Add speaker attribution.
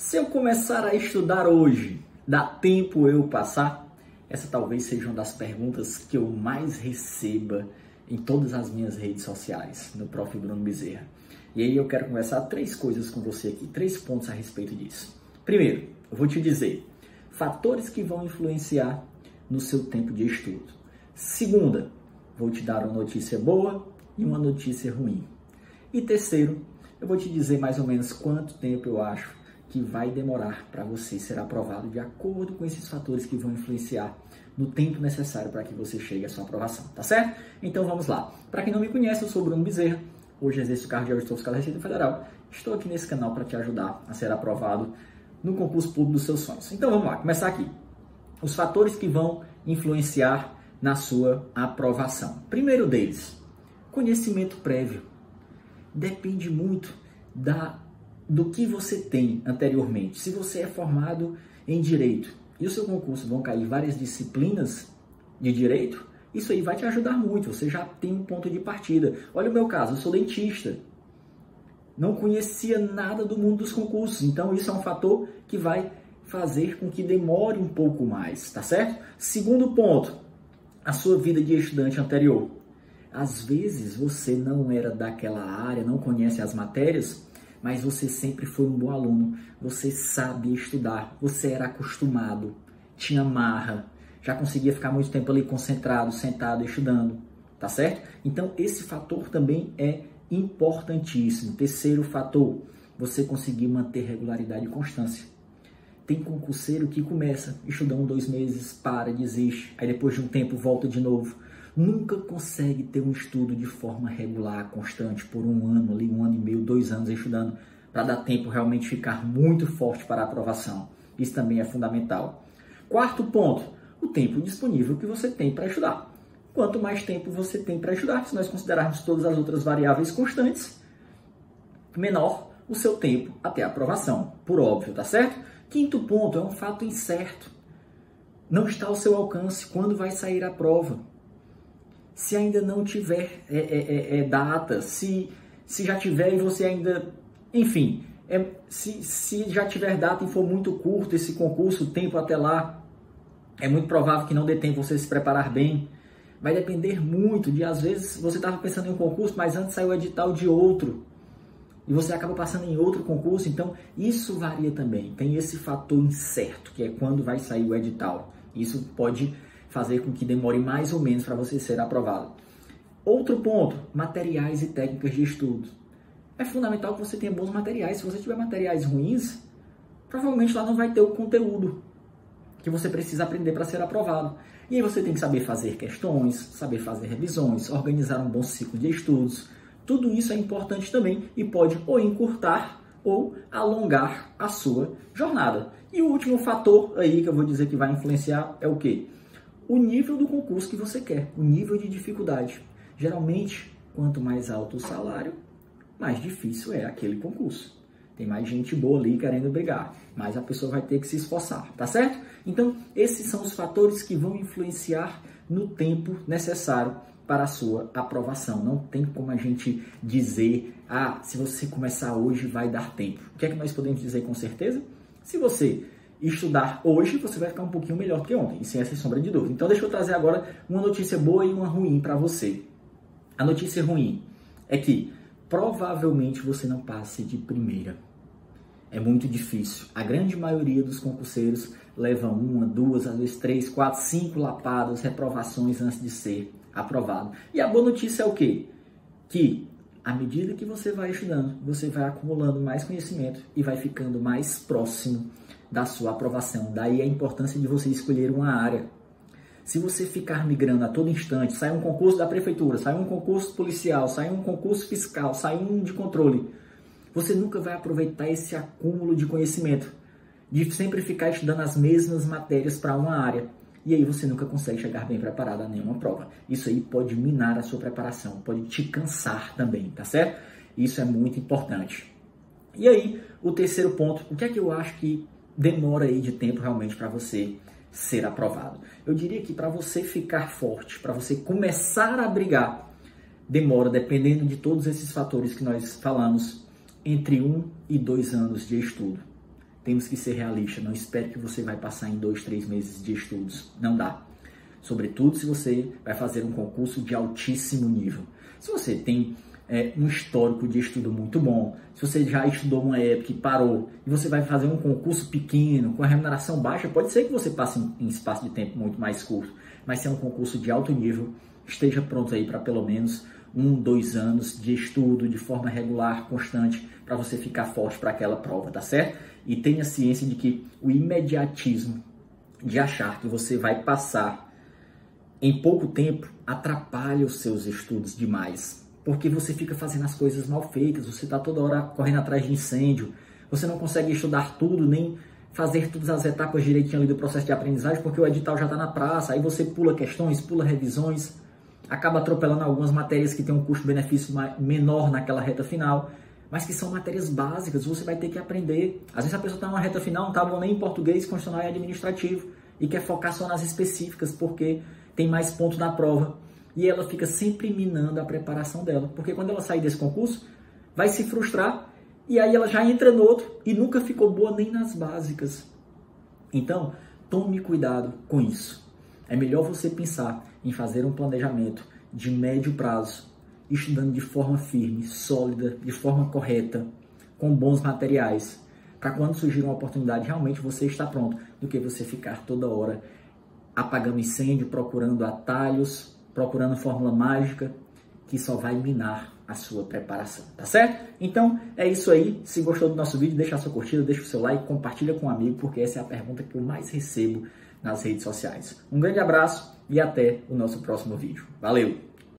Speaker 1: Se eu começar a estudar hoje, dá tempo eu passar? Essa talvez seja uma das perguntas que eu mais receba em todas as minhas redes sociais, no Prof. Bruno Bezerra. E aí eu quero conversar três coisas com você aqui, três pontos a respeito disso. Primeiro, eu vou te dizer fatores que vão influenciar no seu tempo de estudo. Segunda, vou te dar uma notícia boa e uma notícia ruim. E terceiro, eu vou te dizer mais ou menos quanto tempo eu acho que vai demorar para você ser aprovado de acordo com esses fatores que vão influenciar no tempo necessário para que você chegue à sua aprovação, tá certo? Então vamos lá. Para quem não me conhece, eu sou Bruno Bezerra, hoje exerço o cargo de auditor fiscal da Receita Federal. Estou aqui nesse canal para te ajudar a ser aprovado no concurso público dos seus sonhos. Então vamos lá, começar aqui. Os fatores que vão influenciar na sua aprovação. Primeiro deles, conhecimento prévio. Depende muito da do que você tem anteriormente. Se você é formado em direito e o seu concurso vão cair várias disciplinas de direito, isso aí vai te ajudar muito. Você já tem um ponto de partida. Olha o meu caso, eu sou dentista. Não conhecia nada do mundo dos concursos, então isso é um fator que vai fazer com que demore um pouco mais, tá certo? Segundo ponto, a sua vida de estudante anterior. Às vezes você não era daquela área, não conhece as matérias, mas você sempre foi um bom aluno, você sabia estudar, você era acostumado, tinha marra, já conseguia ficar muito tempo ali concentrado, sentado, estudando, tá certo? Então esse fator também é importantíssimo. Terceiro fator, você conseguir manter regularidade e constância. Tem concurseiro que começa estudando dois meses, para, desiste, aí depois de um tempo volta de novo nunca consegue ter um estudo de forma regular, constante, por um ano, ali, um ano e meio, dois anos estudando, para dar tempo realmente ficar muito forte para a aprovação. Isso também é fundamental. Quarto ponto, o tempo disponível que você tem para estudar. Quanto mais tempo você tem para estudar, se nós considerarmos todas as outras variáveis constantes, menor o seu tempo até a aprovação, por óbvio, tá certo? Quinto ponto é um fato incerto. Não está ao seu alcance quando vai sair a prova se ainda não tiver é, é, é, é, data, se, se já tiver e você ainda. Enfim, é, se, se já tiver data e for muito curto esse concurso, o tempo até lá, é muito provável que não dê tempo você se preparar bem. Vai depender muito de, às vezes, você estava pensando em um concurso, mas antes saiu o edital de outro. E você acaba passando em outro concurso, então isso varia também. Tem esse fator incerto, que é quando vai sair o edital. Isso pode fazer com que demore mais ou menos para você ser aprovado. Outro ponto, materiais e técnicas de estudo. É fundamental que você tenha bons materiais. Se você tiver materiais ruins, provavelmente lá não vai ter o conteúdo que você precisa aprender para ser aprovado. E aí você tem que saber fazer questões, saber fazer revisões, organizar um bom ciclo de estudos. Tudo isso é importante também e pode ou encurtar ou alongar a sua jornada. E o último fator aí que eu vou dizer que vai influenciar é o quê? O nível do concurso que você quer, o nível de dificuldade. Geralmente, quanto mais alto o salário, mais difícil é aquele concurso. Tem mais gente boa ali querendo brigar, mas a pessoa vai ter que se esforçar, tá certo? Então, esses são os fatores que vão influenciar no tempo necessário para a sua aprovação. Não tem como a gente dizer, ah, se você começar hoje vai dar tempo. O que é que nós podemos dizer com certeza? Se você estudar hoje, você vai ficar um pouquinho melhor que ontem, sem essa sombra de dúvida. Então, deixa eu trazer agora uma notícia boa e uma ruim para você. A notícia ruim é que provavelmente você não passe de primeira. É muito difícil. A grande maioria dos concurseiros levam uma, duas, às vezes três, quatro, cinco lapadas, reprovações antes de ser aprovado. E a boa notícia é o quê? Que à medida que você vai estudando, você vai acumulando mais conhecimento e vai ficando mais próximo da sua aprovação. Daí a importância de você escolher uma área. Se você ficar migrando a todo instante, sai um concurso da prefeitura, sai um concurso policial, sai um concurso fiscal, sai um de controle, você nunca vai aproveitar esse acúmulo de conhecimento, de sempre ficar estudando as mesmas matérias para uma área. E aí você nunca consegue chegar bem preparado a nenhuma prova. Isso aí pode minar a sua preparação, pode te cansar também, tá certo? Isso é muito importante. E aí, o terceiro ponto, o que é que eu acho que demora aí de tempo realmente para você ser aprovado. Eu diria que para você ficar forte, para você começar a brigar, demora, dependendo de todos esses fatores que nós falamos, entre um e dois anos de estudo. temos que ser realistas. Não espere que você vai passar em dois, três meses de estudos. Não dá. Sobretudo se você vai fazer um concurso de altíssimo nível. Se você tem é, um histórico de estudo muito bom, se você já estudou uma época e parou, e você vai fazer um concurso pequeno, com a remuneração baixa, pode ser que você passe em, em espaço de tempo muito mais curto. Mas se é um concurso de alto nível, esteja pronto aí para pelo menos um, dois anos de estudo de forma regular, constante, para você ficar forte para aquela prova, tá certo? E tenha ciência de que o imediatismo de achar que você vai passar em pouco tempo atrapalha os seus estudos demais. Porque você fica fazendo as coisas mal feitas, você está toda hora correndo atrás de incêndio, você não consegue estudar tudo, nem fazer todas as etapas direitinho ali do processo de aprendizagem, porque o edital já está na praça, aí você pula questões, pula revisões, acaba atropelando algumas matérias que têm um custo-benefício menor naquela reta final, mas que são matérias básicas, você vai ter que aprender. Às vezes a pessoa está numa reta final, não está bom nem em português, constitucional e administrativo, e quer focar só nas específicas, porque tem mais pontos na prova. E ela fica sempre minando a preparação dela, porque quando ela sair desse concurso, vai se frustrar e aí ela já entra no outro e nunca ficou boa nem nas básicas. Então, tome cuidado com isso. É melhor você pensar em fazer um planejamento de médio prazo, estudando de forma firme, sólida, de forma correta, com bons materiais, para quando surgir uma oportunidade realmente você estar pronto, do que você ficar toda hora apagando incêndio, procurando atalhos, procurando fórmula mágica que só vai minar a sua preparação, tá certo? Então é isso aí. Se gostou do nosso vídeo, deixa a sua curtida, deixa o seu like, compartilha com um amigo, porque essa é a pergunta que eu mais recebo nas redes sociais. Um grande abraço e até o nosso próximo vídeo. Valeu!